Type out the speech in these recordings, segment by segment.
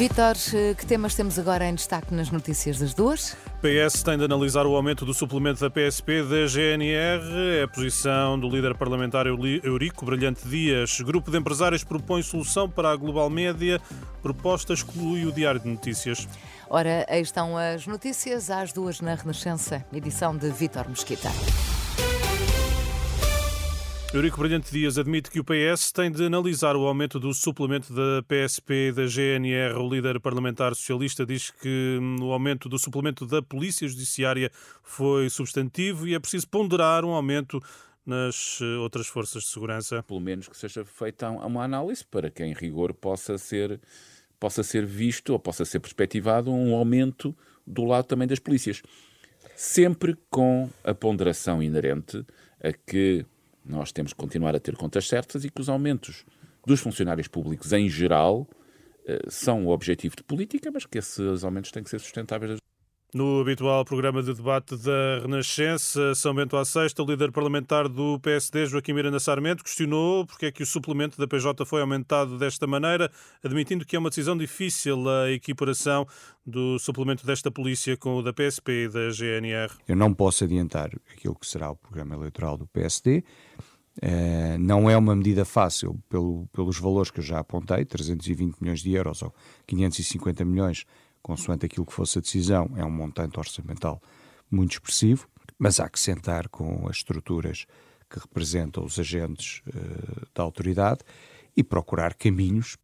Vítor, que temas temos agora em destaque nas notícias das duas? PS tem de analisar o aumento do suplemento da PSP da GNR. É a posição do líder parlamentar Eurico Brilhante Dias. Grupo de empresários propõe solução para a Global Média. Proposta exclui o Diário de Notícias. Ora, aí estão as notícias às duas na Renascença, edição de Vítor Mesquita. Eurico Brilhante Dias admite que o PS tem de analisar o aumento do suplemento da PSP e da GNR. O líder parlamentar socialista diz que hum, o aumento do suplemento da Polícia Judiciária foi substantivo e é preciso ponderar um aumento nas eh, outras forças de segurança. Pelo menos que seja feita uma análise para que, em rigor, possa ser, possa ser visto ou possa ser perspectivado um aumento do lado também das polícias. Sempre com a ponderação inerente a que nós temos que continuar a ter contas certas e que os aumentos dos funcionários públicos em geral eh, são o objetivo de política, mas que esses aumentos têm que ser sustentáveis no habitual programa de debate da Renascença, São Bento à Sexta, o líder parlamentar do PSD, Joaquim Miranda Sarmento, questionou porque é que o suplemento da PJ foi aumentado desta maneira, admitindo que é uma decisão difícil a equiparação do suplemento desta polícia com o da PSP e da GNR. Eu não posso adiantar aquilo que será o programa eleitoral do PSD. Eh, não é uma medida fácil pelo, pelos valores que eu já apontei, 320 milhões de euros ou 550 milhões consoante aquilo que fosse a decisão, é um montante orçamental muito expressivo, mas há que sentar com as estruturas que representam os agentes uh, da autoridade e procurar caminhos.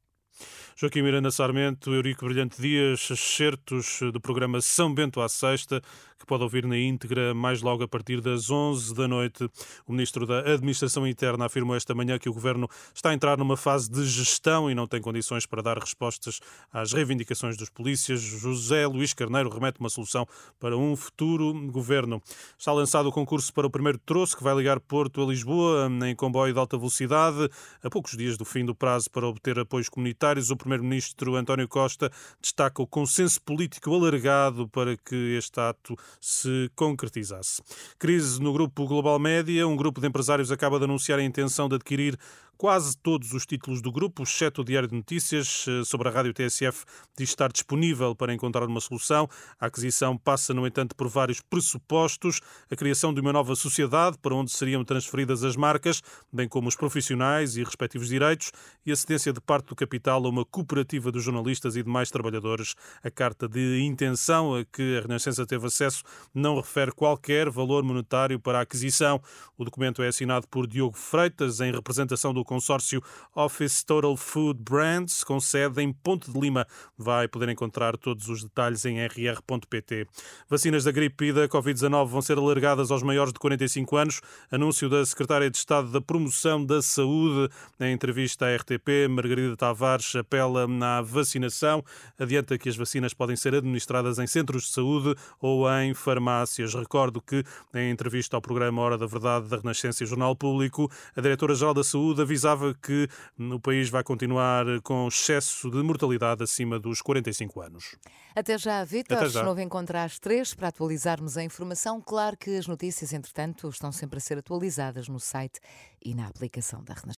Joaquim Miranda Sarmento, Eurico Brilhante Dias, excertos do programa São Bento à Sexta, que pode ouvir na íntegra mais logo a partir das 11 da noite. O Ministro da Administração Interna afirmou esta manhã que o Governo está a entrar numa fase de gestão e não tem condições para dar respostas às reivindicações dos polícias. José Luís Carneiro remete uma solução para um futuro Governo. Está lançado o concurso para o primeiro troço que vai ligar Porto a Lisboa em comboio de alta velocidade. A poucos dias do fim do prazo para obter apoios comunitários, o Primeiro-Ministro António Costa destaca o consenso político alargado para que este ato se concretizasse. Crise no grupo Global Média. Um grupo de empresários acaba de anunciar a intenção de adquirir Quase todos os títulos do grupo, exceto o Diário de Notícias, eh, sobre a rádio TSF, diz estar disponível para encontrar uma solução. A aquisição passa, no entanto, por vários pressupostos: a criação de uma nova sociedade para onde seriam transferidas as marcas, bem como os profissionais e respectivos direitos, e a cedência de parte do capital a uma cooperativa dos jornalistas e demais trabalhadores. A carta de intenção a que a Renascença teve acesso não refere qualquer valor monetário para a aquisição. O documento é assinado por Diogo Freitas, em representação do consórcio Office Total Food Brands, com sede em Ponte de Lima. Vai poder encontrar todos os detalhes em rr.pt. Vacinas da gripe e da Covid-19 vão ser alargadas aos maiores de 45 anos. Anúncio da Secretária de Estado da Promoção da Saúde. Em entrevista à RTP, Margarida Tavares apela na vacinação. Adianta que as vacinas podem ser administradas em centros de saúde ou em farmácias. Recordo que, em entrevista ao programa Hora da Verdade da Renascença e Jornal Público, a Diretora-Geral da Saúde avisava que o país vai continuar com excesso de mortalidade acima dos 45 anos. Até já, Vitor. Novo encontro às três para atualizarmos a informação. Claro que as notícias, entretanto, estão sempre a ser atualizadas no site e na aplicação da Renascença.